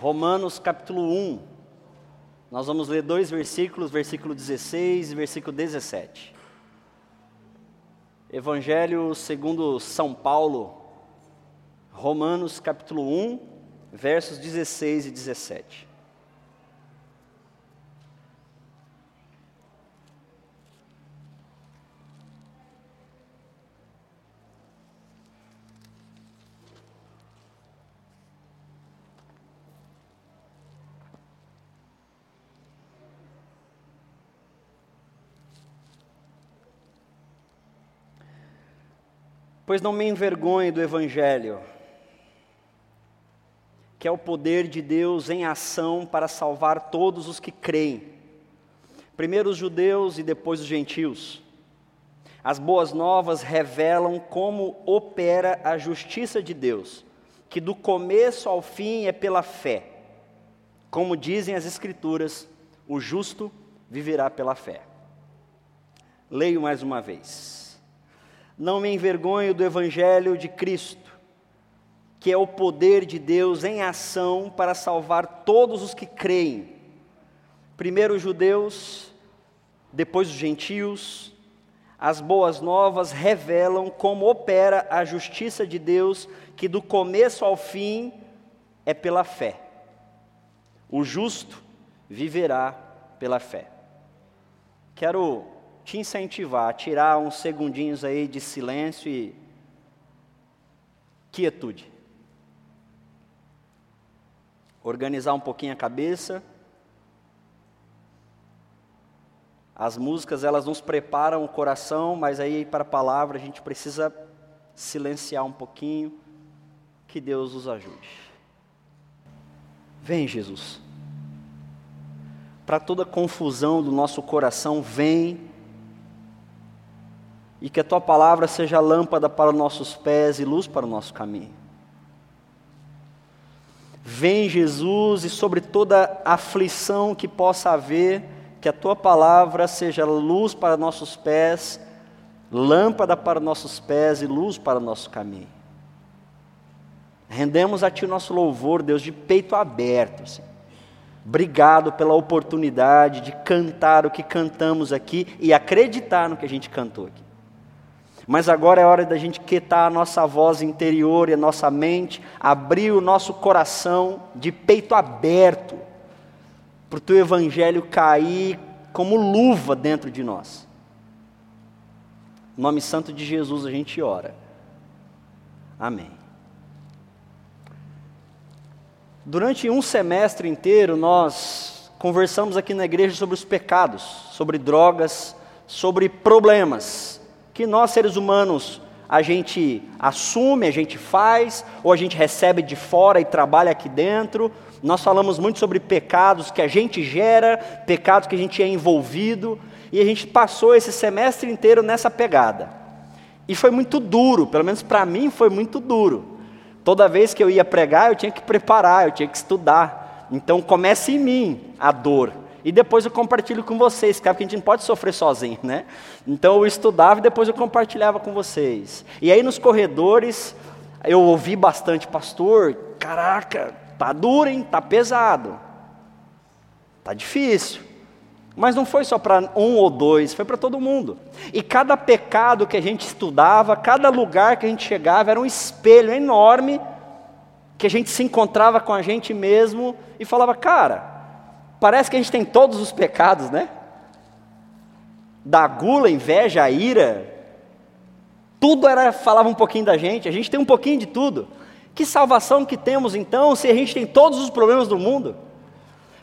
Romanos capítulo 1. Nós vamos ler dois versículos, versículo 16 e versículo 17. Evangelho segundo São Paulo, Romanos capítulo 1, versos 16 e 17. Pois não me envergonhe do Evangelho, que é o poder de Deus em ação para salvar todos os que creem, primeiro os judeus e depois os gentios. As boas novas revelam como opera a justiça de Deus, que do começo ao fim é pela fé. Como dizem as Escrituras, o justo viverá pela fé. Leio mais uma vez não me envergonho do Evangelho de Cristo, que é o poder de Deus em ação para salvar todos os que creem, primeiro os judeus, depois os gentios. As boas novas revelam como opera a justiça de Deus, que do começo ao fim é pela fé. O justo viverá pela fé. Quero te incentivar a tirar uns segundinhos aí de silêncio e quietude. Organizar um pouquinho a cabeça. As músicas, elas nos preparam o coração, mas aí para a palavra a gente precisa silenciar um pouquinho. Que Deus nos ajude. Vem, Jesus. Para toda confusão do nosso coração, vem e que a tua palavra seja lâmpada para os nossos pés e luz para o nosso caminho. Vem, Jesus, e sobre toda aflição que possa haver, que a tua palavra seja luz para nossos pés, lâmpada para nossos pés e luz para o nosso caminho. Rendemos a Ti o nosso louvor, Deus, de peito aberto. Obrigado pela oportunidade de cantar o que cantamos aqui e acreditar no que a gente cantou aqui. Mas agora é hora da gente quietar a nossa voz interior e a nossa mente, abrir o nosso coração de peito aberto, para o teu evangelho cair como luva dentro de nós. Em nome santo de Jesus a gente ora. Amém. Durante um semestre inteiro nós conversamos aqui na igreja sobre os pecados, sobre drogas, sobre problemas que nós seres humanos a gente assume, a gente faz, ou a gente recebe de fora e trabalha aqui dentro. Nós falamos muito sobre pecados que a gente gera, pecados que a gente é envolvido, e a gente passou esse semestre inteiro nessa pegada. E foi muito duro, pelo menos para mim foi muito duro. Toda vez que eu ia pregar, eu tinha que preparar, eu tinha que estudar. Então começa em mim a dor. E depois eu compartilho com vocês, porque a gente não pode sofrer sozinho, né? Então eu estudava e depois eu compartilhava com vocês. E aí nos corredores eu ouvi bastante, pastor, caraca, tá duro, hein? Tá pesado. Tá difícil. Mas não foi só para um ou dois, foi para todo mundo. E cada pecado que a gente estudava, cada lugar que a gente chegava, era um espelho enorme que a gente se encontrava com a gente mesmo e falava, cara, Parece que a gente tem todos os pecados, né? Da gula, inveja, a ira. Tudo era falava um pouquinho da gente, a gente tem um pouquinho de tudo. Que salvação que temos então, se a gente tem todos os problemas do mundo?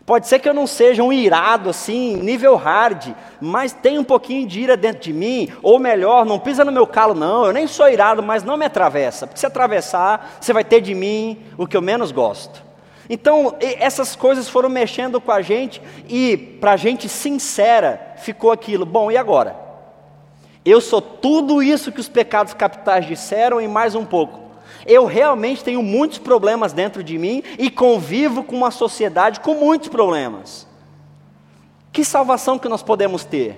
Pode ser que eu não seja um irado assim, nível hard, mas tem um pouquinho de ira dentro de mim, ou melhor, não pisa no meu calo, não, eu nem sou irado, mas não me atravessa, porque se atravessar, você vai ter de mim o que eu menos gosto. Então, essas coisas foram mexendo com a gente, e para a gente sincera, ficou aquilo: bom, e agora? Eu sou tudo isso que os pecados capitais disseram e mais um pouco. Eu realmente tenho muitos problemas dentro de mim e convivo com uma sociedade com muitos problemas. Que salvação que nós podemos ter?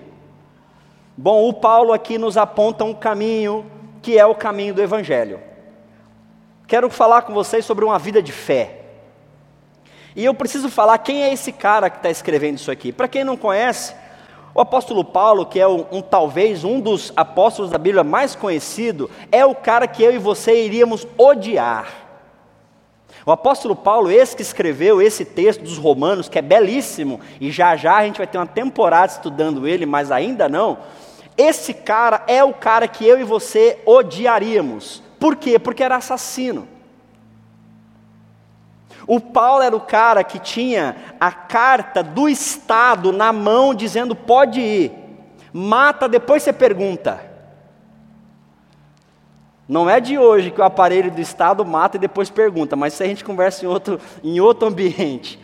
Bom, o Paulo aqui nos aponta um caminho que é o caminho do Evangelho. Quero falar com vocês sobre uma vida de fé. E eu preciso falar quem é esse cara que está escrevendo isso aqui. Para quem não conhece, o apóstolo Paulo, que é um, um, talvez um dos apóstolos da Bíblia mais conhecido, é o cara que eu e você iríamos odiar. O apóstolo Paulo, esse que escreveu esse texto dos Romanos, que é belíssimo, e já já a gente vai ter uma temporada estudando ele, mas ainda não. Esse cara é o cara que eu e você odiaríamos. Por quê? Porque era assassino. O Paulo era o cara que tinha a carta do Estado na mão dizendo: pode ir, mata, depois você pergunta. Não é de hoje que o aparelho do Estado mata e depois pergunta, mas isso a gente conversa em outro, em outro ambiente.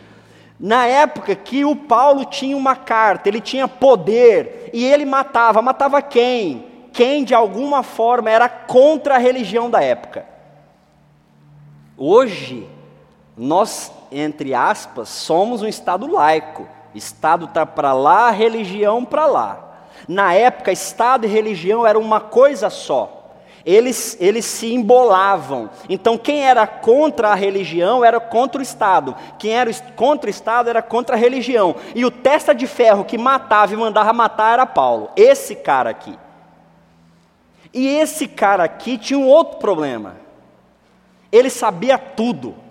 Na época que o Paulo tinha uma carta, ele tinha poder e ele matava, matava quem? Quem de alguma forma era contra a religião da época. Hoje, nós, entre aspas, somos um Estado laico. Estado está para lá, religião para lá. Na época, Estado e religião eram uma coisa só. Eles, eles se embolavam. Então, quem era contra a religião era contra o Estado. Quem era contra o Estado era contra a religião. E o testa de ferro que matava e mandava matar era Paulo. Esse cara aqui. E esse cara aqui tinha um outro problema. Ele sabia tudo.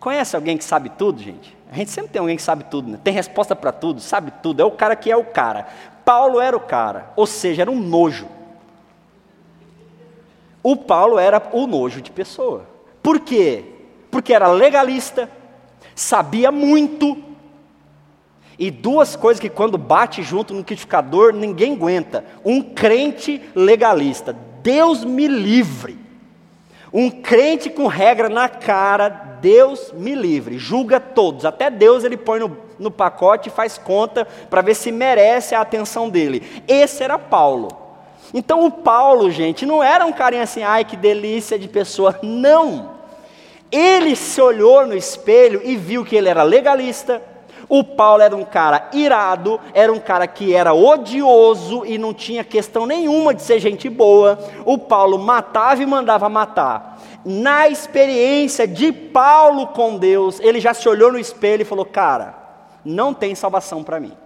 Conhece alguém que sabe tudo, gente? A gente sempre tem alguém que sabe tudo, né? tem resposta para tudo, sabe tudo, é o cara que é o cara. Paulo era o cara, ou seja, era um nojo. O Paulo era o nojo de pessoa. Por quê? Porque era legalista, sabia muito, e duas coisas que quando bate junto no liquidificador ninguém aguenta: um crente legalista, Deus me livre. Um crente com regra na cara, Deus me livre, julga todos, até Deus ele põe no, no pacote e faz conta para ver se merece a atenção dele. Esse era Paulo. Então o Paulo, gente, não era um carinha assim, ai que delícia de pessoa, não. Ele se olhou no espelho e viu que ele era legalista, o Paulo era um cara irado, era um cara que era odioso e não tinha questão nenhuma de ser gente boa. O Paulo matava e mandava matar. Na experiência de Paulo com Deus, ele já se olhou no espelho e falou: Cara, não tem salvação para mim.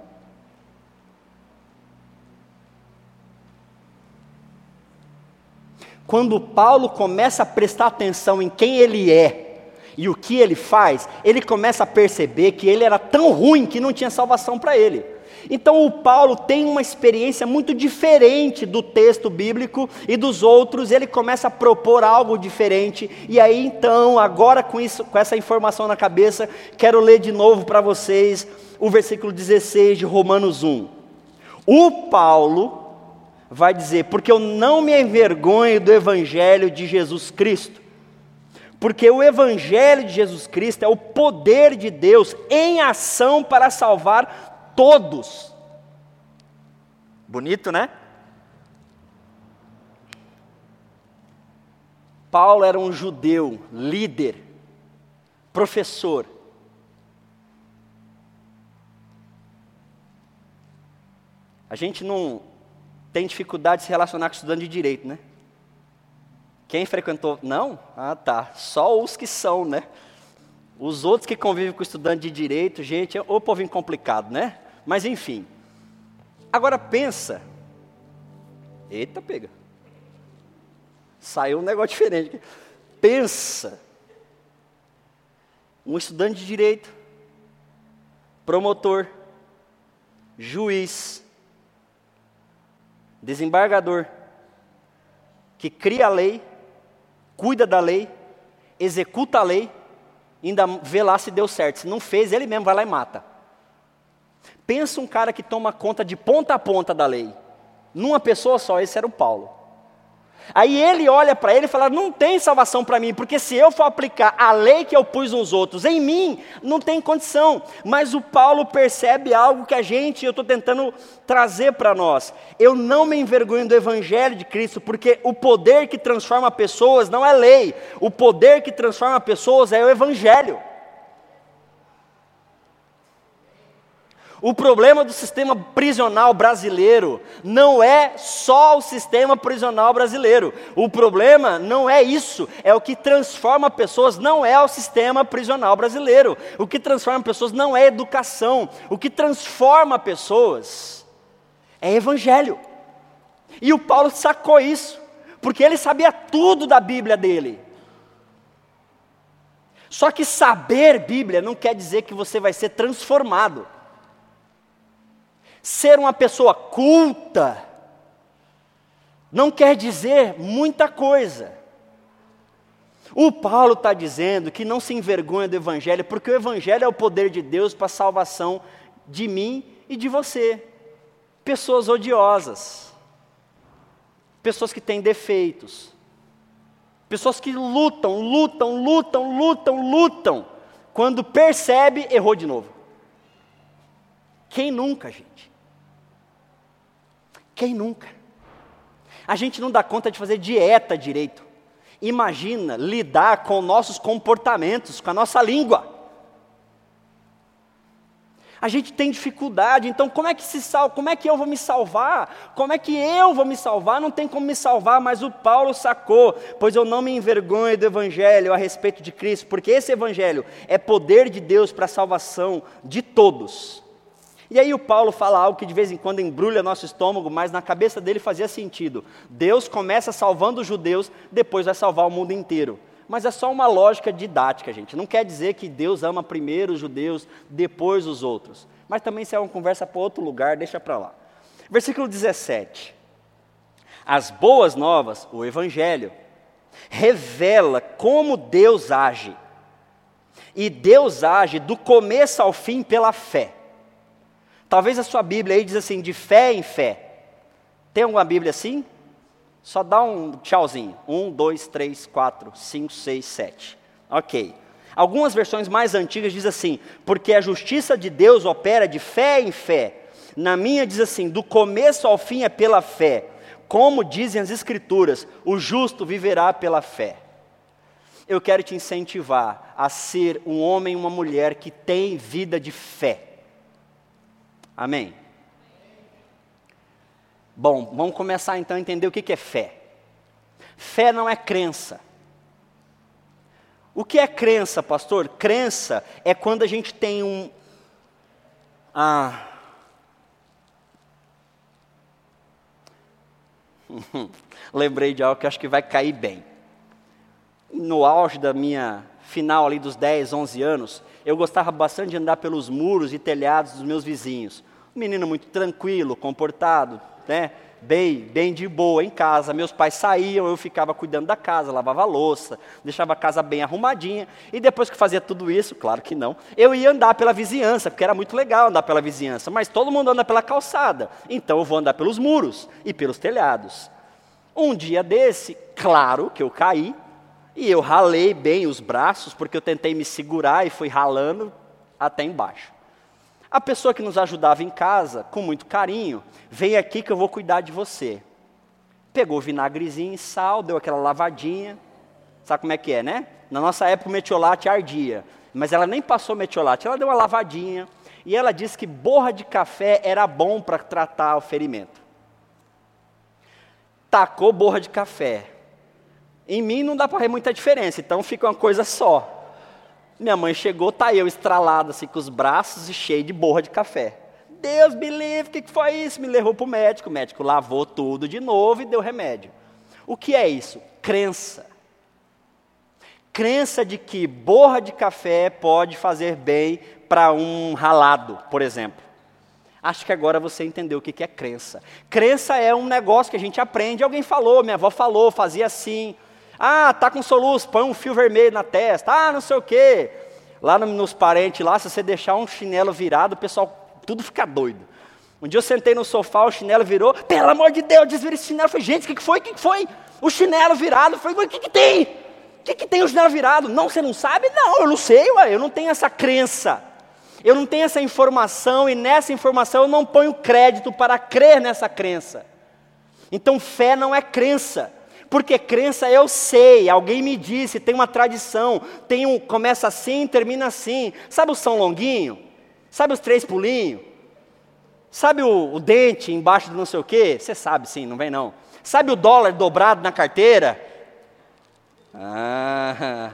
Quando Paulo começa a prestar atenção em quem ele é, e o que ele faz, ele começa a perceber que ele era tão ruim que não tinha salvação para ele. Então o Paulo tem uma experiência muito diferente do texto bíblico e dos outros, ele começa a propor algo diferente. E aí então, agora com isso, com essa informação na cabeça, quero ler de novo para vocês o versículo 16 de Romanos 1. O Paulo vai dizer: "Porque eu não me envergonho do evangelho de Jesus Cristo, porque o Evangelho de Jesus Cristo é o poder de Deus em ação para salvar todos. Bonito, né? Paulo era um judeu, líder, professor. A gente não tem dificuldade de se relacionar com estudante de direito, né? Quem frequentou? Não? Ah, tá. Só os que são, né? Os outros que convivem com estudante de direito, gente, é o povo complicado, né? Mas enfim. Agora pensa. Eita, pega. Saiu um negócio diferente. Pensa. Um estudante de direito, promotor, juiz, desembargador, que cria a lei, cuida da lei, executa a lei, ainda vê lá se deu certo. Se não fez, ele mesmo vai lá e mata. Pensa um cara que toma conta de ponta a ponta da lei. Numa pessoa só, esse era o Paulo. Aí ele olha para ele e fala: Não tem salvação para mim, porque se eu for aplicar a lei que eu pus nos outros em mim, não tem condição. Mas o Paulo percebe algo que a gente, eu estou tentando trazer para nós. Eu não me envergonho do Evangelho de Cristo, porque o poder que transforma pessoas não é lei, o poder que transforma pessoas é o Evangelho. O problema do sistema prisional brasileiro não é só o sistema prisional brasileiro. O problema não é isso, é o que transforma pessoas, não é o sistema prisional brasileiro. O que transforma pessoas não é educação. O que transforma pessoas é evangelho. E o Paulo sacou isso, porque ele sabia tudo da Bíblia dele. Só que saber Bíblia não quer dizer que você vai ser transformado. Ser uma pessoa culta não quer dizer muita coisa. O Paulo está dizendo que não se envergonha do Evangelho, porque o Evangelho é o poder de Deus para a salvação de mim e de você. Pessoas odiosas, pessoas que têm defeitos, pessoas que lutam, lutam, lutam, lutam, lutam, quando percebe, errou de novo. Quem nunca, gente? Quem nunca? A gente não dá conta de fazer dieta direito. Imagina lidar com nossos comportamentos, com a nossa língua. A gente tem dificuldade, então como é que se salva? Como é que eu vou me salvar? Como é que eu vou me salvar? Não tem como me salvar, mas o Paulo sacou, pois eu não me envergonho do evangelho a respeito de Cristo, porque esse evangelho é poder de Deus para a salvação de todos e aí o Paulo fala algo que de vez em quando embrulha nosso estômago, mas na cabeça dele fazia sentido. Deus começa salvando os judeus, depois vai salvar o mundo inteiro. Mas é só uma lógica didática, gente. Não quer dizer que Deus ama primeiro os judeus, depois os outros. Mas também se é uma conversa para outro lugar, deixa para lá. Versículo 17. As boas novas, o evangelho, revela como Deus age. E Deus age do começo ao fim pela fé. Talvez a sua Bíblia aí diz assim, de fé em fé. Tem alguma Bíblia assim? Só dá um tchauzinho. Um, dois, três, quatro, cinco, seis, sete. Ok. Algumas versões mais antigas diz assim, porque a justiça de Deus opera de fé em fé. Na minha diz assim, do começo ao fim é pela fé. Como dizem as Escrituras, o justo viverá pela fé. Eu quero te incentivar a ser um homem e uma mulher que tem vida de fé. Amém? Bom, vamos começar então a entender o que é fé. Fé não é crença. O que é crença, pastor? Crença é quando a gente tem um. Ah. Lembrei de algo que acho que vai cair bem. No auge da minha final ali dos 10, 11 anos, eu gostava bastante de andar pelos muros e telhados dos meus vizinhos. Um menino muito tranquilo, comportado, né? bem, bem de boa em casa. Meus pais saíam, eu ficava cuidando da casa, lavava louça, deixava a casa bem arrumadinha. E depois que fazia tudo isso, claro que não, eu ia andar pela vizinhança, porque era muito legal andar pela vizinhança. Mas todo mundo anda pela calçada, então eu vou andar pelos muros e pelos telhados. Um dia desse, claro que eu caí, e eu ralei bem os braços, porque eu tentei me segurar e fui ralando até embaixo. A pessoa que nos ajudava em casa, com muito carinho, vem aqui que eu vou cuidar de você. Pegou vinagrezinho e sal, deu aquela lavadinha. Sabe como é que é, né? Na nossa época o metiolate ardia, mas ela nem passou metiolate, ela deu uma lavadinha e ela disse que borra de café era bom para tratar o ferimento. Tacou borra de café. Em mim não dá para ver muita diferença, então fica uma coisa só. Minha mãe chegou, tá eu estralado assim com os braços e cheio de borra de café. Deus me livre, o que, que foi isso? Me levou para o médico, o médico lavou tudo de novo e deu remédio. O que é isso? Crença. Crença de que borra de café pode fazer bem para um ralado, por exemplo. Acho que agora você entendeu o que é crença. Crença é um negócio que a gente aprende. Alguém falou, minha avó falou, fazia assim. Ah, tá com soluço, põe um fio vermelho na testa. Ah, não sei o quê. Lá no, nos parentes lá, se você deixar um chinelo virado, o pessoal tudo fica doido. Um dia eu sentei no sofá, o chinelo virou. Pelo amor de Deus, desvira esse chinelo. Eu falei, gente, o que, que foi? O que, que foi? O chinelo virado. Eu falei, o que, que tem? O que, que tem o chinelo virado? Não, você não sabe? Não, eu não sei, ué, eu não tenho essa crença. Eu não tenho essa informação e nessa informação eu não ponho crédito para crer nessa crença. Então fé não é crença. Porque crença eu sei, alguém me disse, tem uma tradição, tem um, começa assim, termina assim. Sabe o São Longuinho? Sabe os três pulinhos? Sabe o, o dente embaixo do não sei o quê? Você sabe sim, não vem não. Sabe o dólar dobrado na carteira? Ah,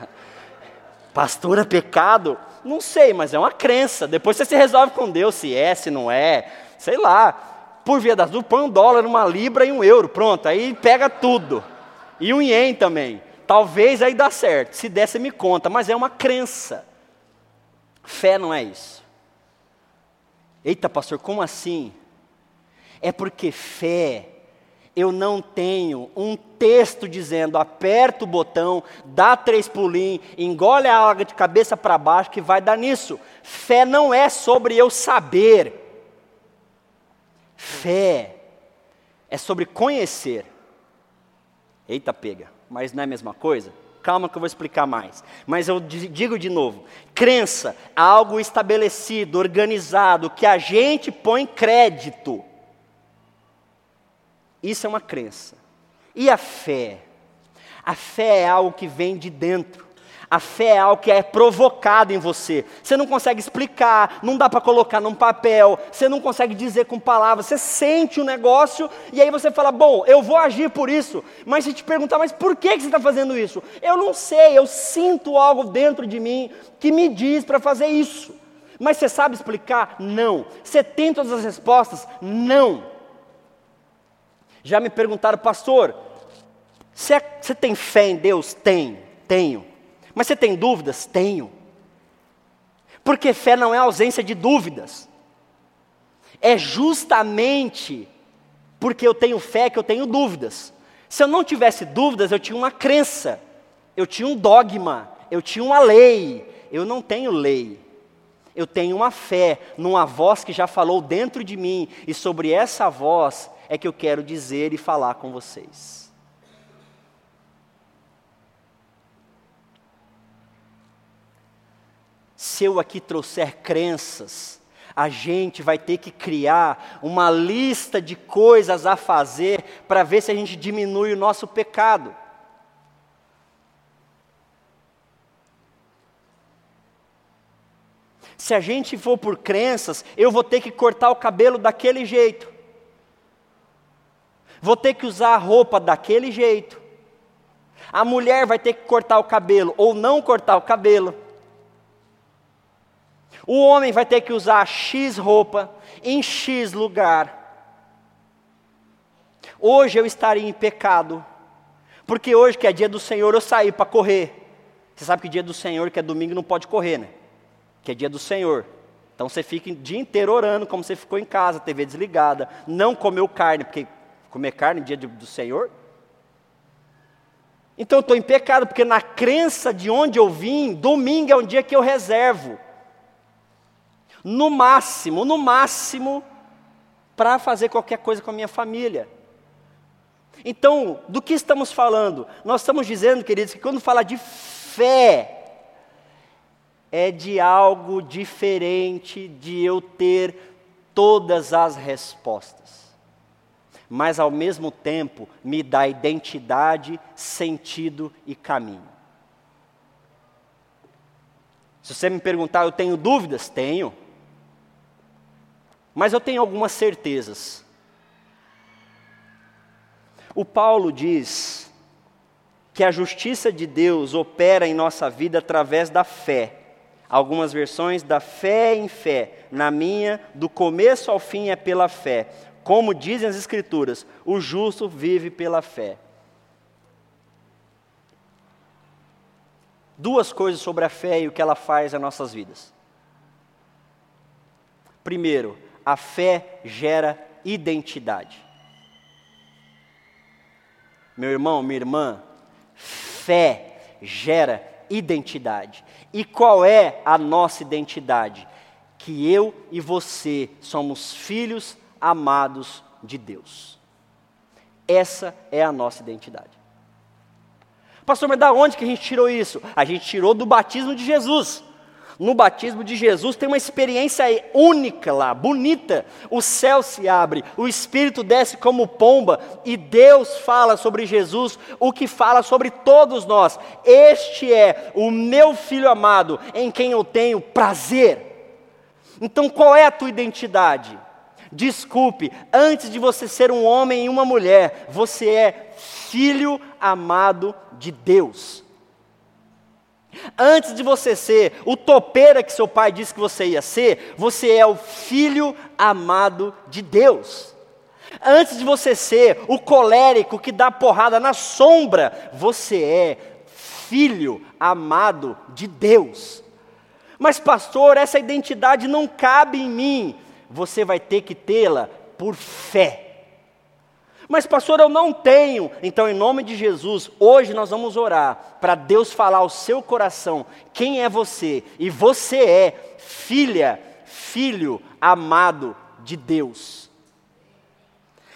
pastor é pecado? Não sei, mas é uma crença. Depois você se resolve com Deus se é, se não é. Sei lá. Por via das dúvidas, põe um dólar, uma libra e um euro. Pronto, aí pega tudo. E um ien também. Talvez aí dá certo. Se der, você me conta. Mas é uma crença. Fé não é isso. Eita, pastor, como assim? É porque fé, eu não tenho um texto dizendo aperta o botão, dá três pulinhos, engole a água de cabeça para baixo que vai dar nisso. Fé não é sobre eu saber. Fé é sobre conhecer. Eita, pega, mas não é a mesma coisa? Calma que eu vou explicar mais. Mas eu digo de novo: crença, algo estabelecido, organizado, que a gente põe crédito. Isso é uma crença. E a fé? A fé é algo que vem de dentro. A fé é algo que é provocado em você. Você não consegue explicar, não dá para colocar num papel, você não consegue dizer com palavras, você sente o um negócio e aí você fala: Bom, eu vou agir por isso. Mas se te perguntar, mas por que, você está fazendo isso? Eu não sei, eu sinto algo dentro de mim que me diz para fazer isso. Mas você sabe explicar? Não. Você tem todas as respostas? Não. Já me perguntaram, pastor, você, é, você tem fé em Deus? Tem, tenho. Mas você tem dúvidas? Tenho. Porque fé não é ausência de dúvidas. É justamente porque eu tenho fé que eu tenho dúvidas. Se eu não tivesse dúvidas, eu tinha uma crença, eu tinha um dogma, eu tinha uma lei. Eu não tenho lei. Eu tenho uma fé numa voz que já falou dentro de mim, e sobre essa voz é que eu quero dizer e falar com vocês. Se eu aqui trouxer crenças, a gente vai ter que criar uma lista de coisas a fazer para ver se a gente diminui o nosso pecado. Se a gente for por crenças, eu vou ter que cortar o cabelo daquele jeito. Vou ter que usar a roupa daquele jeito. A mulher vai ter que cortar o cabelo ou não cortar o cabelo. O homem vai ter que usar X roupa em X lugar. Hoje eu estaria em pecado, porque hoje que é dia do Senhor eu saí para correr. Você sabe que dia do Senhor, que é domingo, não pode correr, né? Que é dia do Senhor. Então você fica o dia inteiro orando, como você ficou em casa, TV desligada, não comeu carne, porque comer carne dia do Senhor. Então eu estou em pecado, porque na crença de onde eu vim, domingo é um dia que eu reservo no máximo, no máximo, para fazer qualquer coisa com a minha família. Então, do que estamos falando? Nós estamos dizendo, queridos, que quando fala de fé, é de algo diferente de eu ter todas as respostas. Mas ao mesmo tempo me dá identidade, sentido e caminho. Se você me perguntar, eu tenho dúvidas? Tenho. Mas eu tenho algumas certezas. O Paulo diz que a justiça de Deus opera em nossa vida através da fé. Algumas versões da fé em fé. Na minha, do começo ao fim é pela fé. Como dizem as Escrituras, o justo vive pela fé. Duas coisas sobre a fé e o que ela faz nas nossas vidas. Primeiro, a fé gera identidade. Meu irmão, minha irmã, fé gera identidade. E qual é a nossa identidade? Que eu e você somos filhos amados de Deus. Essa é a nossa identidade. Pastor, mas da onde que a gente tirou isso? A gente tirou do batismo de Jesus no batismo de Jesus tem uma experiência única lá, bonita. O céu se abre, o Espírito desce como pomba e Deus fala sobre Jesus o que fala sobre todos nós. Este é o meu filho amado em quem eu tenho prazer. Então qual é a tua identidade? Desculpe, antes de você ser um homem e uma mulher, você é filho amado de Deus. Antes de você ser o topeira que seu pai disse que você ia ser, você é o filho amado de Deus. Antes de você ser o colérico que dá porrada na sombra, você é filho amado de Deus. Mas, pastor, essa identidade não cabe em mim. Você vai ter que tê-la por fé. Mas, pastor, eu não tenho. Então, em nome de Jesus, hoje nós vamos orar para Deus falar ao seu coração quem é você. E você é filha, filho amado de Deus.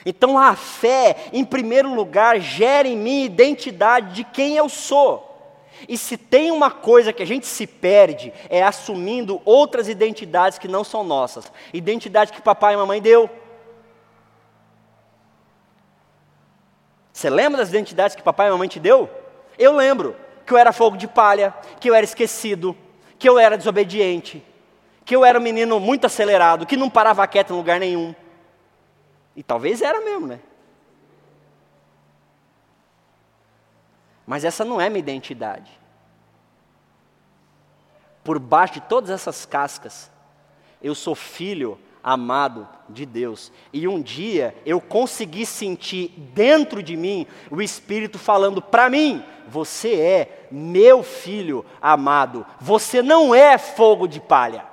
Então, a fé, em primeiro lugar, gera em mim identidade de quem eu sou. E se tem uma coisa que a gente se perde, é assumindo outras identidades que não são nossas. Identidade que papai e mamãe deu. Você lembra das identidades que papai e mamãe te deu? Eu lembro que eu era fogo de palha, que eu era esquecido, que eu era desobediente, que eu era um menino muito acelerado, que não parava quieto em lugar nenhum. E talvez era mesmo, né? Mas essa não é minha identidade. Por baixo de todas essas cascas, eu sou filho amado de Deus. E um dia eu consegui sentir dentro de mim o Espírito falando para mim: Você é meu filho amado, você não é fogo de palha.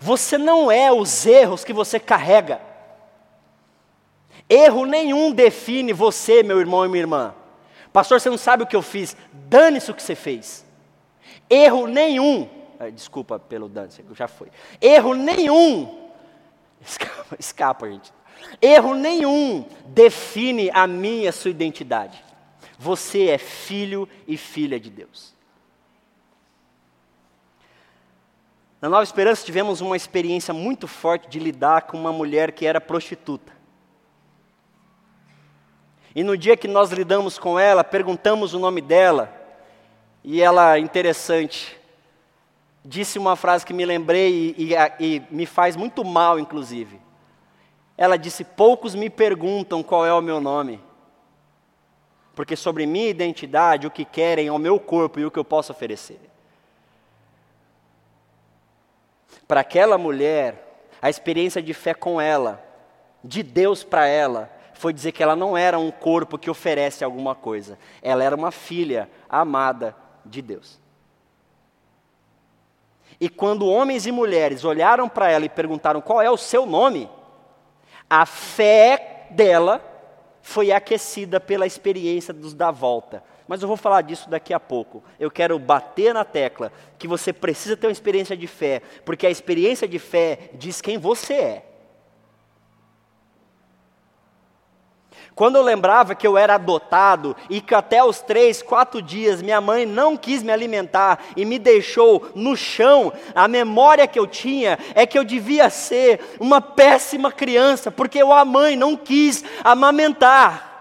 Você não é os erros que você carrega. Erro nenhum define você, meu irmão e minha irmã. Pastor, você não sabe o que eu fiz. Dane-se o que você fez. Erro nenhum. Ah, desculpa pelo dane-se, já foi. Erro nenhum. Escapa, escapa, gente. Erro nenhum define a minha e a sua identidade. Você é filho e filha de Deus. Na Nova Esperança tivemos uma experiência muito forte de lidar com uma mulher que era prostituta. E no dia que nós lidamos com ela, perguntamos o nome dela, e ela, interessante, disse uma frase que me lembrei e, e, e me faz muito mal, inclusive. Ela disse: Poucos me perguntam qual é o meu nome, porque sobre minha identidade, o que querem é o meu corpo e o que eu posso oferecer. Para aquela mulher, a experiência de fé com ela, de Deus para ela, foi dizer que ela não era um corpo que oferece alguma coisa, ela era uma filha amada de Deus. E quando homens e mulheres olharam para ela e perguntaram qual é o seu nome, a fé dela foi aquecida pela experiência dos da volta. Mas eu vou falar disso daqui a pouco. Eu quero bater na tecla que você precisa ter uma experiência de fé, porque a experiência de fé diz quem você é. Quando eu lembrava que eu era adotado e que até os três, quatro dias minha mãe não quis me alimentar e me deixou no chão, a memória que eu tinha é que eu devia ser uma péssima criança, porque a mãe não quis amamentar.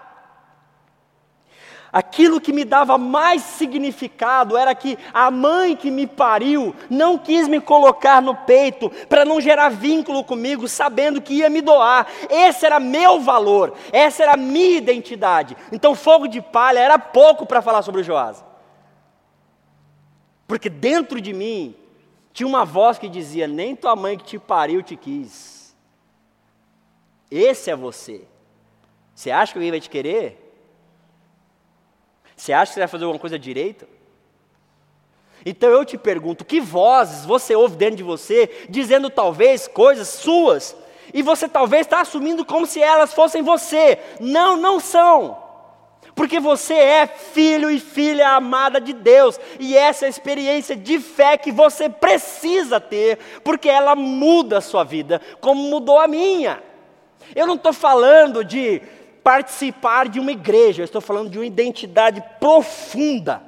Aquilo que me dava mais significado era que a mãe que me pariu não quis me colocar no peito para não gerar vínculo comigo, sabendo que ia me doar. Esse era meu valor, essa era a minha identidade. Então, fogo de palha era pouco para falar sobre o Joás. Porque dentro de mim tinha uma voz que dizia: Nem tua mãe que te pariu te quis. Esse é você. Você acha que alguém vai te querer? Você acha que você vai fazer alguma coisa direito? Então eu te pergunto: que vozes você ouve dentro de você, dizendo talvez coisas suas, e você talvez está assumindo como se elas fossem você? Não, não são. Porque você é filho e filha amada de Deus, e essa é a experiência de fé que você precisa ter, porque ela muda a sua vida, como mudou a minha. Eu não estou falando de participar de uma igreja, eu estou falando de uma identidade profunda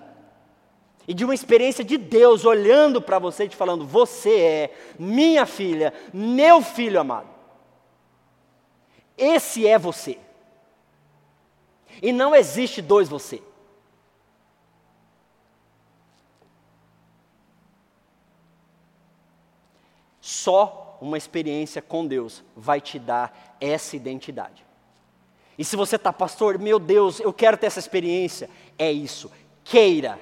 e de uma experiência de Deus olhando para você e te falando: Você é minha filha, meu filho amado. Esse é você. E não existe dois você. só uma experiência com Deus vai te dar essa identidade. E se você está, pastor, meu Deus, eu quero ter essa experiência, é isso, queira.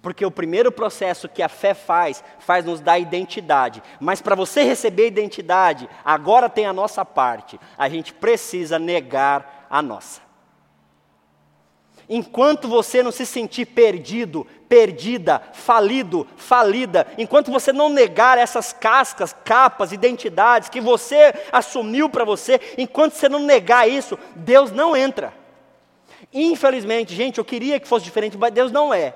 Porque o primeiro processo que a fé faz, faz nos dar identidade. Mas para você receber identidade, agora tem a nossa parte. A gente precisa negar a nossa. Enquanto você não se sentir perdido, perdida, falido, falida, enquanto você não negar essas cascas, capas, identidades que você assumiu para você, enquanto você não negar isso, Deus não entra. Infelizmente, gente, eu queria que fosse diferente, mas Deus não é.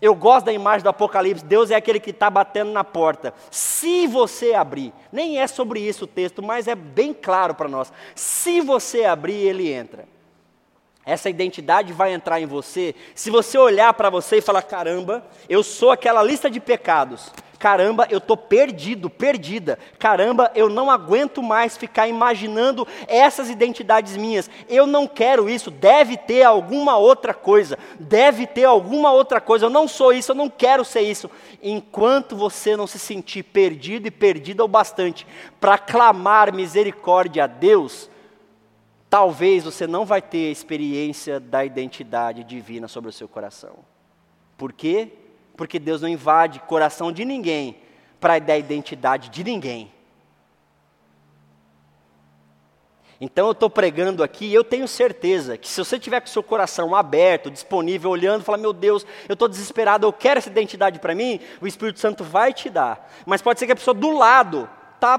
Eu gosto da imagem do Apocalipse, Deus é aquele que está batendo na porta. Se você abrir, nem é sobre isso o texto, mas é bem claro para nós. Se você abrir, ele entra. Essa identidade vai entrar em você se você olhar para você e falar: caramba, eu sou aquela lista de pecados. Caramba, eu estou perdido, perdida. Caramba, eu não aguento mais ficar imaginando essas identidades minhas. Eu não quero isso. Deve ter alguma outra coisa. Deve ter alguma outra coisa. Eu não sou isso, eu não quero ser isso. Enquanto você não se sentir perdido e perdida o bastante para clamar misericórdia a Deus, talvez você não vai ter a experiência da identidade divina sobre o seu coração. Por quê? Porque Deus não invade coração de ninguém para dar identidade de ninguém. Então eu estou pregando aqui e eu tenho certeza que se você tiver com o seu coração aberto, disponível, olhando, falar, meu Deus, eu estou desesperado, eu quero essa identidade para mim, o Espírito Santo vai te dar. Mas pode ser que a pessoa do lado está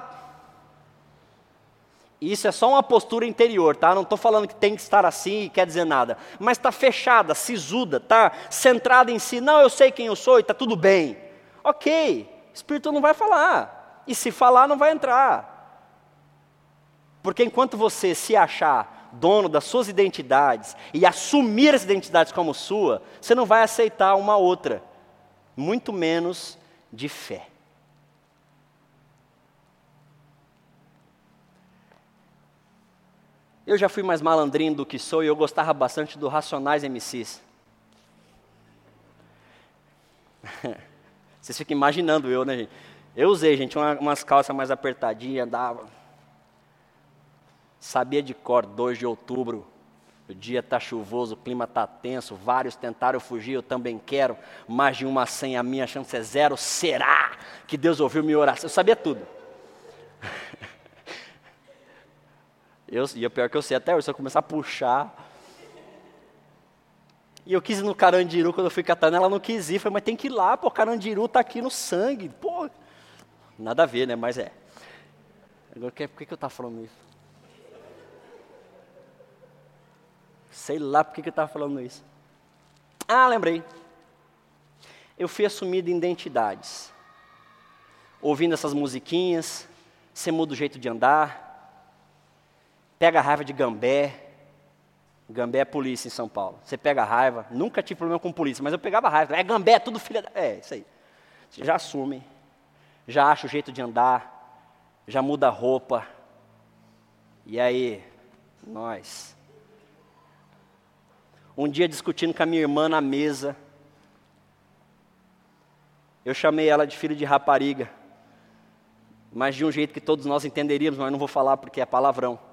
isso é só uma postura interior, tá? Não estou falando que tem que estar assim e quer dizer nada. Mas está fechada, sisuda, está centrada em si. Não, eu sei quem eu sou e está tudo bem. Ok, Espírito não vai falar. E se falar, não vai entrar. Porque enquanto você se achar dono das suas identidades e assumir as identidades como sua, você não vai aceitar uma outra, muito menos de fé. Eu já fui mais malandrinho do que sou e eu gostava bastante do Racionais MCs. Vocês ficam imaginando eu, né, gente? Eu usei, gente, uma, umas calças mais apertadinhas, dava. Sabia de cor, 2 de outubro. O dia está chuvoso, o clima está tenso, vários tentaram fugir, eu também quero. Mais de uma senha minha, chance é zero. Será que Deus ouviu minha oração? Eu sabia tudo. Eu, e o pior que eu sei até hoje, se eu começar a puxar. E eu quis ir no Carandiru, quando eu fui catando, ela não quis ir. Falei, mas tem que ir lá, pô, Carandiru tá aqui no sangue. Pô, nada a ver, né? Mas é. Agora, por que, que eu estava falando isso? Sei lá por que, que eu estava falando isso. Ah, lembrei. Eu fui assumido em identidades. Ouvindo essas musiquinhas, você muda o jeito de andar, pega a raiva de Gambé. Gambé é polícia em São Paulo. Você pega a raiva, nunca tive problema com polícia, mas eu pegava raiva. É Gambé, é tudo filha da... É, isso aí. Você já assume, já acha o jeito de andar, já muda a roupa. E aí, nós. Um dia discutindo com a minha irmã na mesa, eu chamei ela de filho de rapariga, mas de um jeito que todos nós entenderíamos, mas não vou falar porque é palavrão.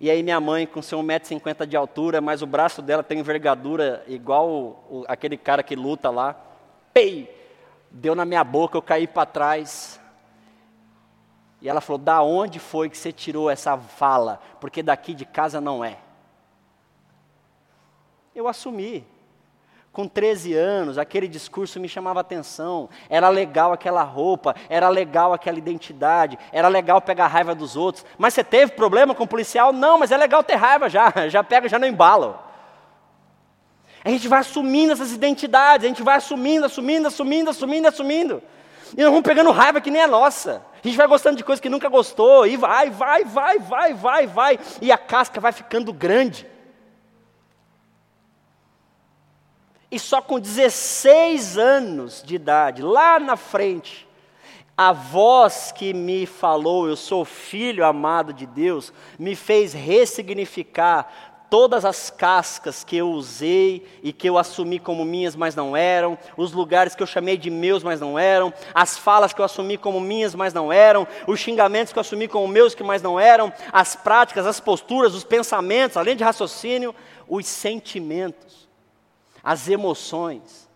E aí minha mãe, com seu 1,50m de altura, mas o braço dela tem envergadura igual o, o, aquele cara que luta lá. Pei! Deu na minha boca, eu caí para trás. E ela falou: Da onde foi que você tirou essa fala? Porque daqui de casa não é. Eu assumi com 13 anos, aquele discurso me chamava atenção, era legal aquela roupa, era legal aquela identidade, era legal pegar raiva dos outros. Mas você teve problema com o policial? Não, mas é legal ter raiva já, já pega, já não embala. A gente vai assumindo essas identidades, a gente vai assumindo, assumindo, assumindo, assumindo, assumindo. E nós vamos pegando raiva que nem a nossa. A gente vai gostando de coisas que nunca gostou, e vai, vai, vai, vai, vai, vai. E a casca vai ficando grande. E só com 16 anos de idade, lá na frente, a voz que me falou, eu sou filho amado de Deus, me fez ressignificar todas as cascas que eu usei e que eu assumi como minhas, mas não eram, os lugares que eu chamei de meus, mas não eram, as falas que eu assumi como minhas, mas não eram, os xingamentos que eu assumi como meus, que mais não eram, as práticas, as posturas, os pensamentos, além de raciocínio, os sentimentos, as emoções.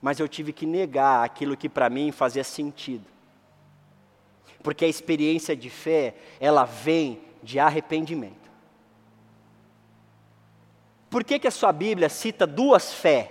Mas eu tive que negar aquilo que para mim fazia sentido porque a experiência de fé, ela vem de arrependimento. Por que, que a sua Bíblia cita duas fé?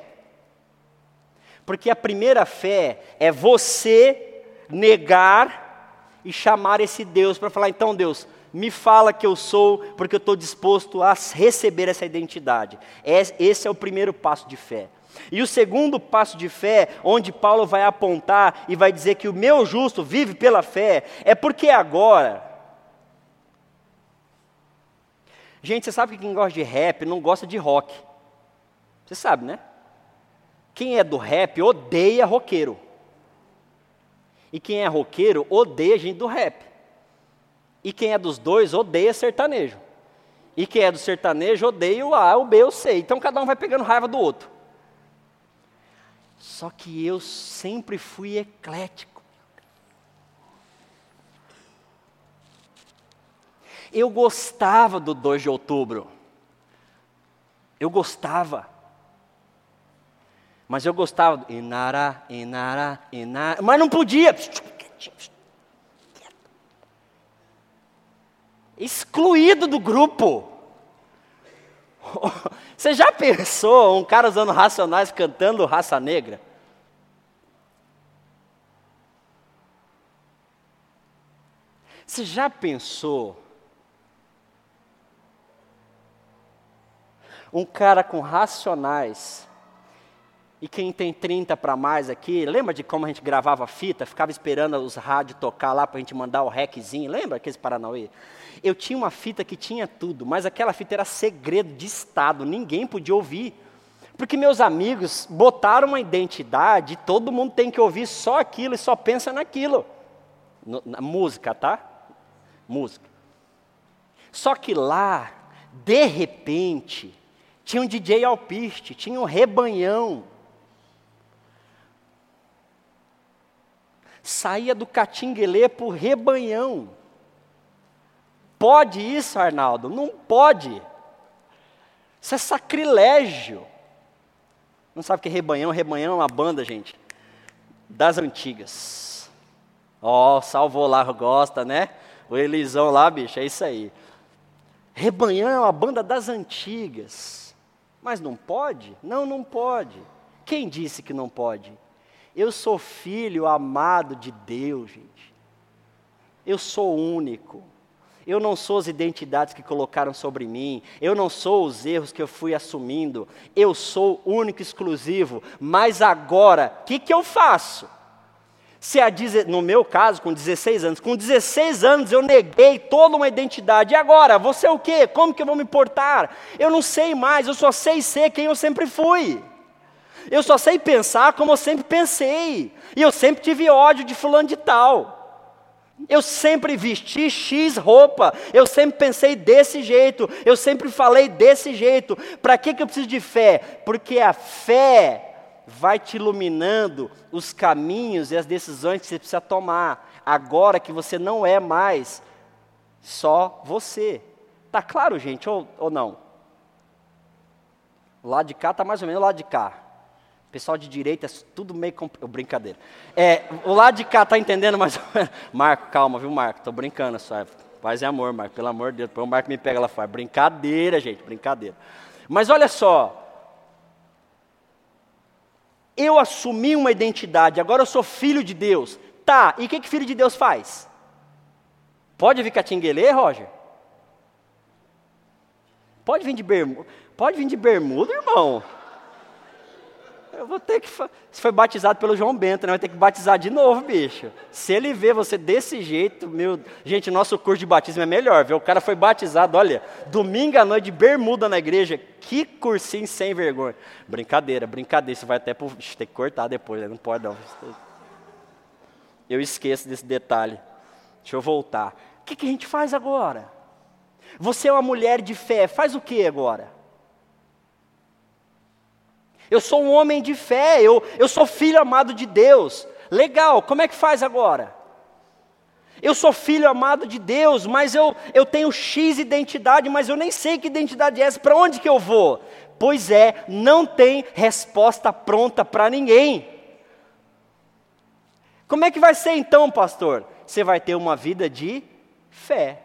Porque a primeira fé é você negar e chamar esse Deus para falar, então Deus, me fala que eu sou, porque eu estou disposto a receber essa identidade. Esse é o primeiro passo de fé. E o segundo passo de fé, onde Paulo vai apontar e vai dizer que o meu justo vive pela fé, é porque agora. Gente, você sabe que quem gosta de rap não gosta de rock. Você sabe, né? Quem é do rap odeia roqueiro. E quem é roqueiro odeia gente do rap. E quem é dos dois odeia sertanejo. E quem é do sertanejo odeia o A, o B, o C. Então cada um vai pegando raiva do outro. Só que eu sempre fui eclético. Eu gostava do 2 de outubro. Eu gostava. Mas eu gostava do Inara, Inara, Inara. Mas não podia. Excluído do grupo. Você já pensou um cara usando racionais cantando raça negra? Você já pensou um cara com racionais e quem tem 30 para mais aqui, lembra de como a gente gravava fita? Ficava esperando os rádios tocar lá para a gente mandar o reczinho, lembra aqueles Paranauê? Eu tinha uma fita que tinha tudo, mas aquela fita era segredo de Estado, ninguém podia ouvir. Porque meus amigos botaram uma identidade, todo mundo tem que ouvir só aquilo e só pensa naquilo. No, na música, tá? Música. Só que lá, de repente, tinha um DJ alpiste, tinha um rebanhão, saía do catinguelê o rebanhão. Pode isso, Arnaldo? Não pode. Isso é sacrilégio. Não sabe o que é rebanhão? Rebanhão é uma banda, gente, das antigas. Ó, oh, salvou lá, gosta, né? O Elisão lá, bicho, é isso aí. Rebanhão é uma banda das antigas. Mas não pode? Não, não pode. Quem disse que não pode? Eu sou filho amado de Deus, gente. Eu sou único. Eu não sou as identidades que colocaram sobre mim. Eu não sou os erros que eu fui assumindo. Eu sou único exclusivo. Mas agora, o que, que eu faço? Se a, no meu caso, com 16 anos, com 16 anos eu neguei toda uma identidade. E agora? Você é o quê? Como que eu vou me portar? Eu não sei mais, eu só sei ser quem eu sempre fui. Eu só sei pensar como eu sempre pensei. E eu sempre tive ódio de fulano de tal. Eu sempre vesti X roupa, eu sempre pensei desse jeito, eu sempre falei desse jeito. Para que, que eu preciso de fé? Porque a fé vai te iluminando os caminhos e as decisões que você precisa tomar, agora que você não é mais só você. Tá claro, gente, ou, ou não? Lado de cá está mais ou menos lado de cá. Pessoal de direita, é tudo meio. Comp... Brincadeira. É, o lado de cá tá entendendo mais Marco, calma, viu, Marco? Tô brincando só. Paz e amor, Marco, pelo amor de Deus. Depois o Marco me pega lá fora. Brincadeira, gente, brincadeira. Mas olha só. Eu assumi uma identidade, agora eu sou filho de Deus. Tá, e o que, que filho de Deus faz? Pode vir catinguelê, Roger? Pode vir de bermuda? Pode vir de bermuda, irmão? Eu vou ter que. Você foi batizado pelo João Bento, né? Vai ter que batizar de novo, bicho. Se ele vê você desse jeito, meu. Gente, nosso curso de batismo é melhor, viu? O cara foi batizado, olha, domingo à noite bermuda na igreja. Que cursinho sem vergonha. Brincadeira, brincadeira. Você vai até pro. Ixi, tem que cortar depois, né? Não pode não. Eu esqueço desse detalhe. Deixa eu voltar. O que, que a gente faz agora? Você é uma mulher de fé, faz o que agora? Eu sou um homem de fé, eu, eu sou filho amado de Deus. Legal, como é que faz agora? Eu sou filho amado de Deus, mas eu, eu tenho X identidade, mas eu nem sei que identidade é essa, para onde que eu vou? Pois é, não tem resposta pronta para ninguém. Como é que vai ser então, pastor? Você vai ter uma vida de fé.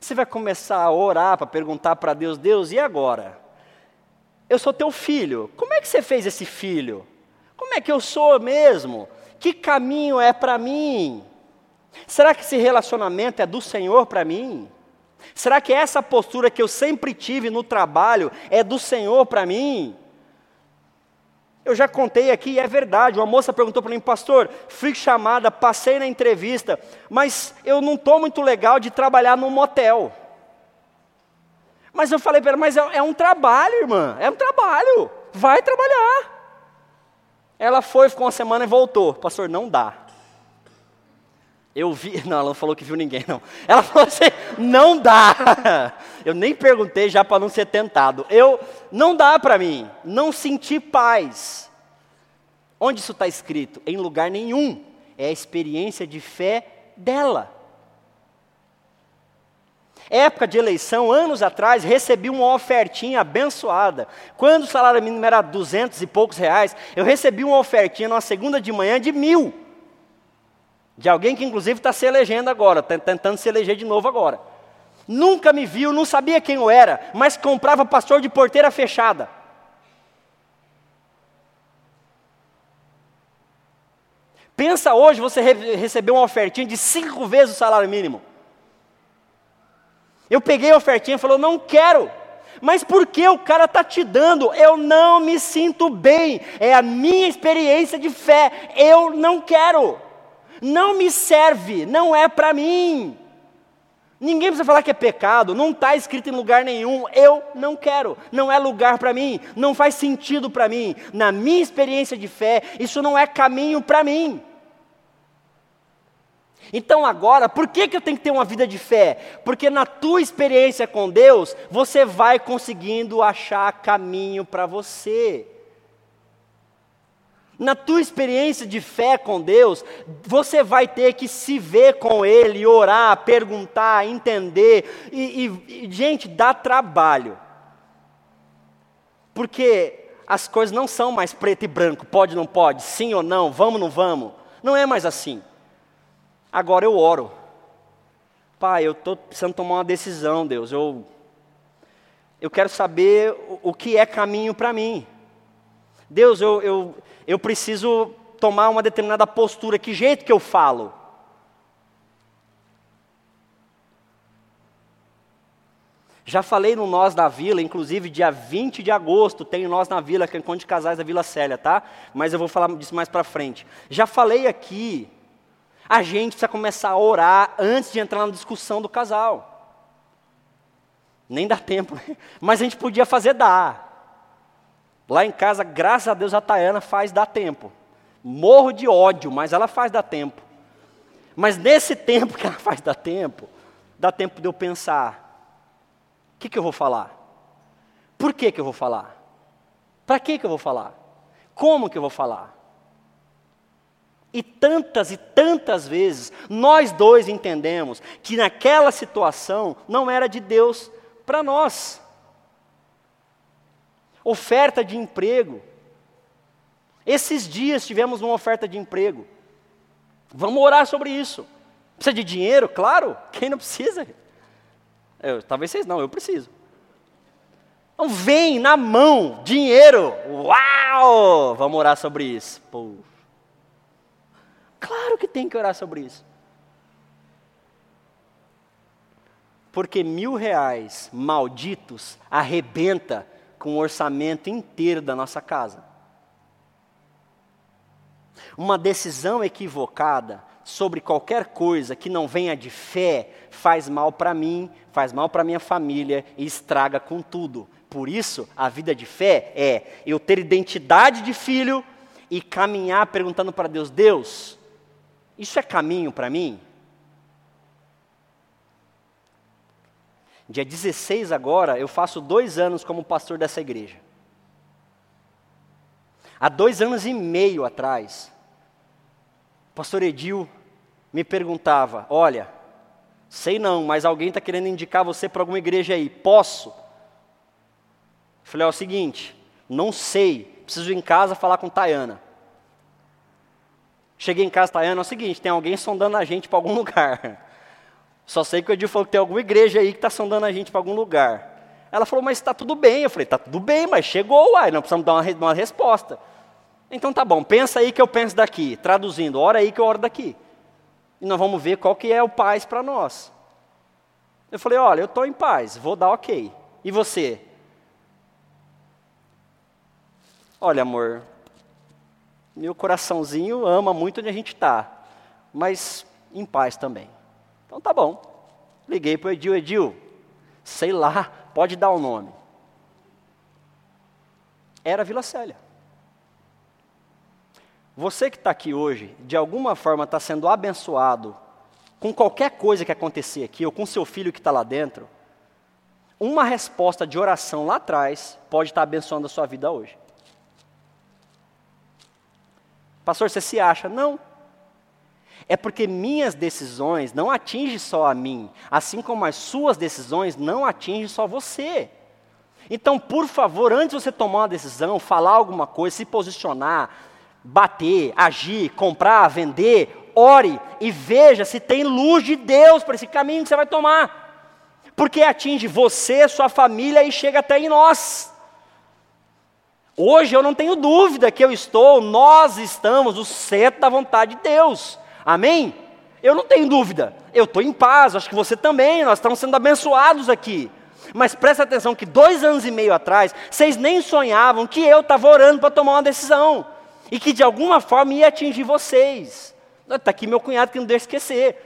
Você vai começar a orar para perguntar para Deus: Deus, e agora? Eu sou teu filho. Como é que você fez esse filho? Como é que eu sou mesmo? Que caminho é para mim? Será que esse relacionamento é do Senhor para mim? Será que essa postura que eu sempre tive no trabalho é do Senhor para mim? Eu já contei aqui, é verdade. Uma moça perguntou para mim, pastor, fui chamada, passei na entrevista, mas eu não estou muito legal de trabalhar num motel. Mas eu falei para ela, mas é, é, um trabalho, irmã, é um trabalho, vai trabalhar. Ela foi, ficou uma semana e voltou. Pastor, não dá. Eu vi, não, ela não falou que viu ninguém, não. Ela falou assim: não dá. Eu nem perguntei já para não ser tentado. Eu, não dá para mim, não senti paz. Onde isso está escrito? Em lugar nenhum. É a experiência de fé dela. Época de eleição, anos atrás, recebi uma ofertinha abençoada. Quando o salário mínimo era duzentos e poucos reais, eu recebi uma ofertinha numa segunda de manhã de mil. De alguém que inclusive está se elegendo agora, tentando se eleger de novo agora. Nunca me viu, não sabia quem eu era, mas comprava pastor de porteira fechada. Pensa hoje você re recebeu uma ofertinha de cinco vezes o salário mínimo. Eu peguei a ofertinha e falou, não quero. Mas por que o cara está te dando? Eu não me sinto bem. É a minha experiência de fé. Eu não quero não me serve, não é para mim. Ninguém precisa falar que é pecado, não está escrito em lugar nenhum. Eu não quero, não é lugar para mim, não faz sentido para mim. Na minha experiência de fé, isso não é caminho para mim. Então agora, por que, que eu tenho que ter uma vida de fé? Porque na tua experiência com Deus, você vai conseguindo achar caminho para você. Na tua experiência de fé com Deus, você vai ter que se ver com Ele, orar, perguntar, entender. E, e, gente, dá trabalho. Porque as coisas não são mais preto e branco, pode, não pode, sim ou não, vamos, não vamos. Não é mais assim. Agora eu oro. Pai, eu estou precisando tomar uma decisão, Deus. Eu, eu quero saber o, que é caminho para mim. Deus, eu, eu, eu preciso tomar uma determinada postura, que jeito que eu falo? Já falei no Nós da Vila, inclusive dia 20 de agosto tem Nós na Vila, que é encontro de casais da Vila Célia, tá? Mas eu vou falar disso mais para frente. Já falei aqui, a gente precisa começar a orar antes de entrar na discussão do casal. Nem dá tempo, né? mas a gente podia fazer dar. Lá em casa, graças a Deus, a Tayana faz dar tempo. Morro de ódio, mas ela faz dar tempo. Mas nesse tempo que ela faz dar tempo, dá tempo de eu pensar: o que, que eu vou falar? Por que, que eu vou falar? Para que, que eu vou falar? Como que eu vou falar? E tantas e tantas vezes nós dois entendemos que naquela situação não era de Deus para nós oferta de emprego. Esses dias tivemos uma oferta de emprego. Vamos orar sobre isso. Precisa de dinheiro? Claro, quem não precisa? Eu, talvez vocês não, eu preciso. Então vem na mão, dinheiro. Uau! Vamos orar sobre isso. Pô. Claro que tem que orar sobre isso. Porque mil reais malditos arrebenta com o orçamento inteiro da nossa casa. Uma decisão equivocada sobre qualquer coisa que não venha de fé faz mal para mim, faz mal para minha família e estraga com tudo. Por isso, a vida de fé é eu ter identidade de filho e caminhar perguntando para Deus: Deus, isso é caminho para mim? Dia 16 agora, eu faço dois anos como pastor dessa igreja. Há dois anos e meio atrás, o pastor Edil me perguntava: Olha, sei não, mas alguém está querendo indicar você para alguma igreja aí, posso? Eu falei: É o seguinte, não sei, preciso ir em casa falar com Tayana. Cheguei em casa, Tayana, é o seguinte: tem alguém sondando a gente para algum lugar. Só sei que o Edil falou que tem alguma igreja aí que está sondando a gente para algum lugar. Ela falou, mas está tudo bem. Eu falei, está tudo bem, mas chegou, uai, nós precisamos dar uma, uma resposta. Então tá bom, pensa aí que eu penso daqui. Traduzindo, ora aí que eu oro daqui. E nós vamos ver qual que é o paz para nós. Eu falei, olha, eu estou em paz, vou dar ok. E você? Olha, amor, meu coraçãozinho ama muito onde a gente está, mas em paz também. Então tá bom. Liguei para o Edil, Edil, sei lá, pode dar o um nome. Era Vila Célia. Você que está aqui hoje, de alguma forma está sendo abençoado com qualquer coisa que acontecer aqui, ou com seu filho que está lá dentro, uma resposta de oração lá atrás pode estar tá abençoando a sua vida hoje. Pastor, você se acha? Não. É porque minhas decisões não atingem só a mim, assim como as suas decisões não atingem só você. Então, por favor, antes de você tomar uma decisão, falar alguma coisa, se posicionar, bater, agir, comprar, vender, ore e veja se tem luz de Deus para esse caminho que você vai tomar. Porque atinge você, sua família e chega até em nós. Hoje eu não tenho dúvida que eu estou, nós estamos no centro da vontade de Deus. Amém? Eu não tenho dúvida. Eu estou em paz, acho que você também, nós estamos sendo abençoados aqui. Mas presta atenção que dois anos e meio atrás, vocês nem sonhavam que eu estava orando para tomar uma decisão. E que de alguma forma ia atingir vocês. Está aqui meu cunhado que não deixa esquecer.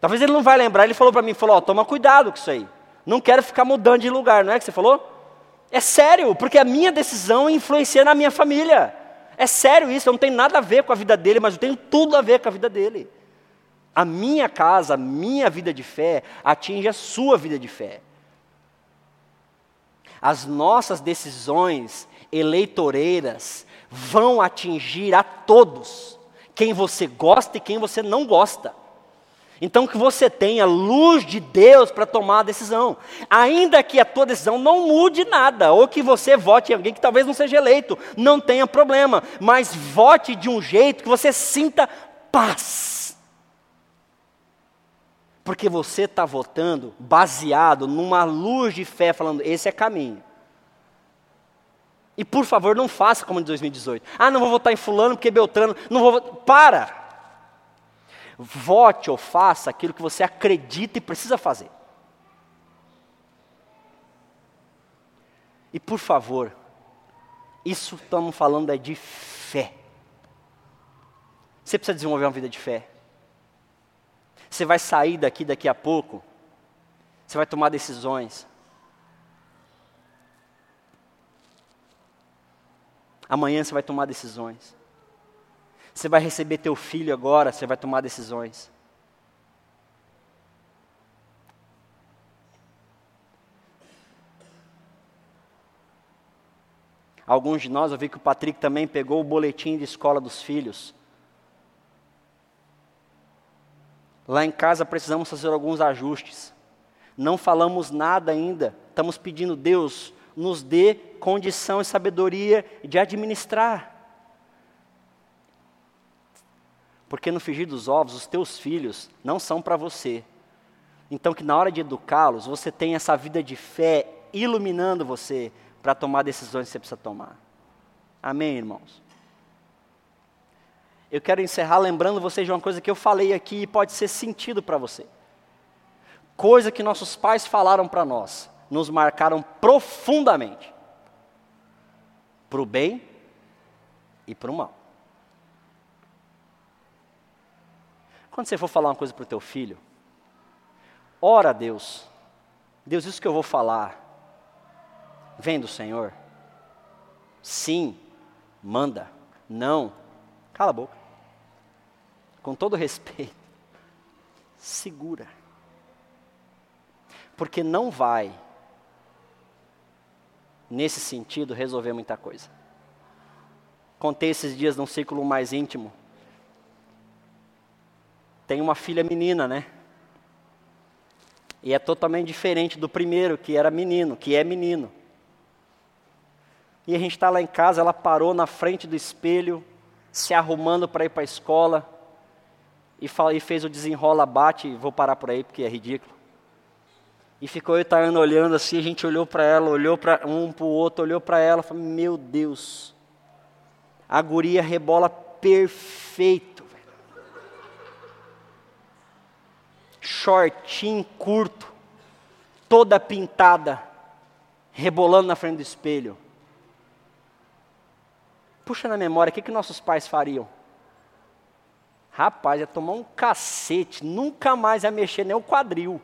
Talvez ele não vai lembrar, ele falou para mim, falou, toma cuidado com isso aí. Não quero ficar mudando de lugar, não é que você falou? É sério, porque a minha decisão influencia na minha família. É sério isso, não tem nada a ver com a vida dele, mas eu tenho tudo a ver com a vida dele. A minha casa, a minha vida de fé atinge a sua vida de fé. As nossas decisões eleitoreiras vão atingir a todos, quem você gosta e quem você não gosta. Então que você tenha luz de Deus para tomar a decisão. Ainda que a tua decisão não mude nada, ou que você vote em alguém que talvez não seja eleito, não tenha problema, mas vote de um jeito que você sinta paz. Porque você está votando baseado numa luz de fé, falando, esse é caminho. E por favor, não faça como em 2018. Ah, não vou votar em fulano porque Beltrano. Não vou votar. Para! Vote ou faça aquilo que você acredita e precisa fazer. E por favor, isso estamos falando é de fé. Você precisa desenvolver uma vida de fé. Você vai sair daqui daqui a pouco. Você vai tomar decisões. Amanhã você vai tomar decisões. Você vai receber teu filho agora, você vai tomar decisões. Alguns de nós, eu vi que o Patrick também pegou o boletim de escola dos filhos. Lá em casa precisamos fazer alguns ajustes. Não falamos nada ainda. Estamos pedindo, Deus, nos dê condição e sabedoria de administrar. Porque no frigir dos ovos, os teus filhos não são para você. Então, que na hora de educá-los, você tenha essa vida de fé iluminando você para tomar decisões que você precisa tomar. Amém, irmãos? Eu quero encerrar lembrando vocês de uma coisa que eu falei aqui e pode ser sentido para você. Coisa que nossos pais falaram para nós, nos marcaram profundamente. Para o bem e para o mal. Quando você for falar uma coisa para o teu filho, ora a Deus. Deus, isso que eu vou falar, vem do Senhor? Sim, manda. Não, cala a boca. Com todo respeito, segura. Porque não vai, nesse sentido, resolver muita coisa. Contei esses dias num círculo mais íntimo. Tem uma filha menina, né? E é totalmente diferente do primeiro, que era menino, que é menino. E a gente está lá em casa, ela parou na frente do espelho, se arrumando para ir para a escola, e, e fez o desenrola, bate, vou parar por aí porque é ridículo. E ficou eu e olhando assim, a gente olhou para ela, olhou para um para o outro, olhou para ela, falou, meu Deus, a guria rebola perfeito. Shortinho curto, toda pintada, rebolando na frente do espelho. Puxa na memória, o que, que nossos pais fariam? Rapaz, ia tomar um cacete, nunca mais ia mexer nem o quadril.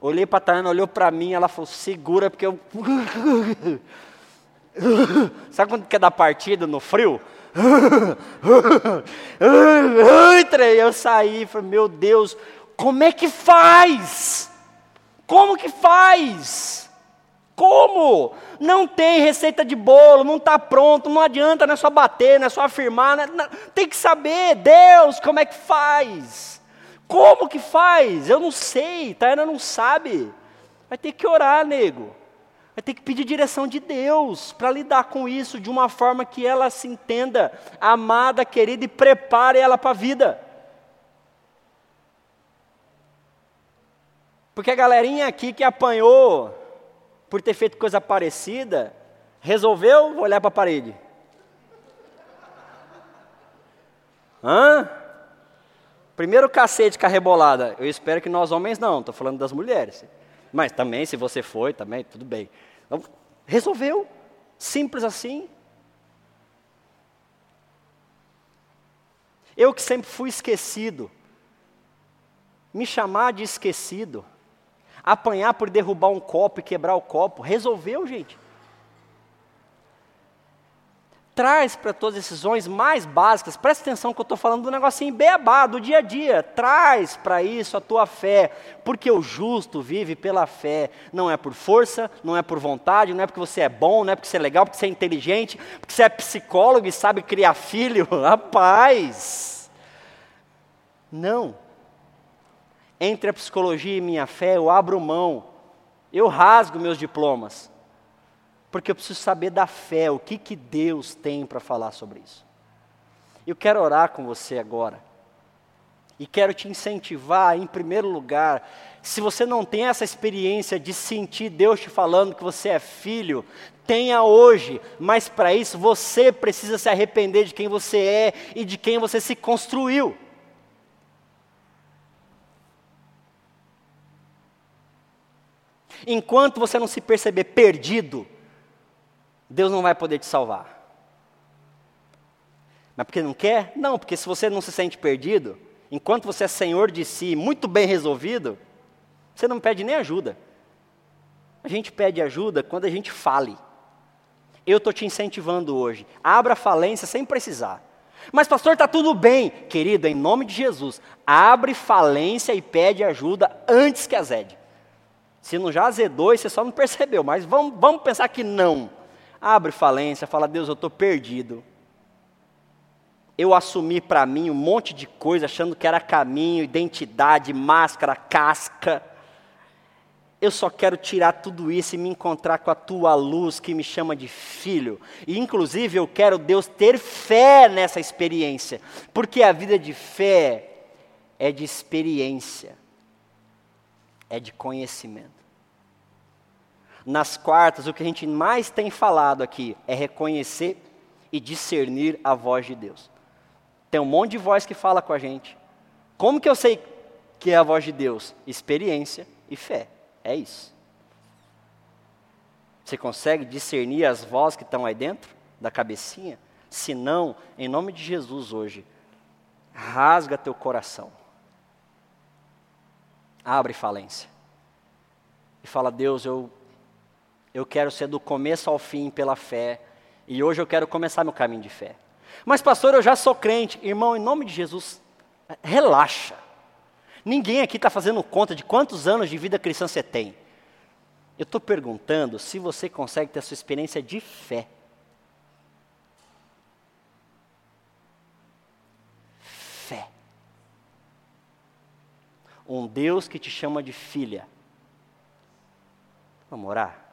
Olhei para a Tayana, olhou para mim, ela falou, segura, porque eu. Sabe quando quer dar partida no frio? Eu saí, falei, meu Deus, como é que faz? Como que faz? Como? Não tem receita de bolo, não está pronto, não adianta, não é só bater, não é só afirmar, é, não, tem que saber, Deus, como é que faz? Como que faz? Eu não sei, Taina não sabe. Vai ter que orar, nego. Vai ter que pedir direção de Deus para lidar com isso de uma forma que ela se entenda amada, querida e prepare ela para a vida. Porque a galerinha aqui que apanhou por ter feito coisa parecida, resolveu olhar para a parede. Hã? Primeiro cacete com a rebolada. Eu espero que nós homens não, estou falando das mulheres. Mas também, se você foi, também, tudo bem. Então, resolveu. Simples assim. Eu que sempre fui esquecido. Me chamar de esquecido apanhar por derrubar um copo e quebrar o copo. Resolveu, gente. Traz para todas as decisões mais básicas, presta atenção que eu estou falando do negocinho beabá, do dia a dia. Traz para isso a tua fé, porque o justo vive pela fé. Não é por força, não é por vontade, não é porque você é bom, não é porque você é legal, porque você é inteligente, porque você é psicólogo e sabe criar filho. Rapaz! Não entre a psicologia e minha fé, eu abro mão, eu rasgo meus diplomas, porque eu preciso saber da fé, o que, que Deus tem para falar sobre isso. Eu quero orar com você agora, e quero te incentivar, em primeiro lugar, se você não tem essa experiência de sentir Deus te falando que você é filho, tenha hoje, mas para isso você precisa se arrepender de quem você é e de quem você se construiu. Enquanto você não se perceber perdido, Deus não vai poder te salvar. Mas porque não quer? Não, porque se você não se sente perdido, enquanto você é senhor de si, muito bem resolvido, você não pede nem ajuda. A gente pede ajuda quando a gente fale. Eu estou te incentivando hoje. Abra falência sem precisar. Mas, pastor, está tudo bem. Querido, em nome de Jesus, abre falência e pede ajuda antes que azede. Se não já azedou você só não percebeu, mas vamos, vamos pensar que não. Abre falência, fala, Deus, eu estou perdido. Eu assumi para mim um monte de coisa, achando que era caminho, identidade, máscara, casca. Eu só quero tirar tudo isso e me encontrar com a tua luz que me chama de filho. E inclusive eu quero, Deus, ter fé nessa experiência, porque a vida de fé é de experiência é de conhecimento. Nas quartas, o que a gente mais tem falado aqui é reconhecer e discernir a voz de Deus. Tem um monte de voz que fala com a gente. Como que eu sei que é a voz de Deus? Experiência e fé. É isso. Você consegue discernir as vozes que estão aí dentro da cabecinha? Se não, em nome de Jesus hoje, rasga teu coração abre falência. E fala: Deus, eu, eu quero ser do começo ao fim pela fé. E hoje eu quero começar meu caminho de fé. Mas, pastor, eu já sou crente. Irmão, em nome de Jesus, relaxa. Ninguém aqui está fazendo conta de quantos anos de vida cristã você tem. Eu estou perguntando se você consegue ter a sua experiência de fé. Fé. Um Deus que te chama de filha. Vamos orar?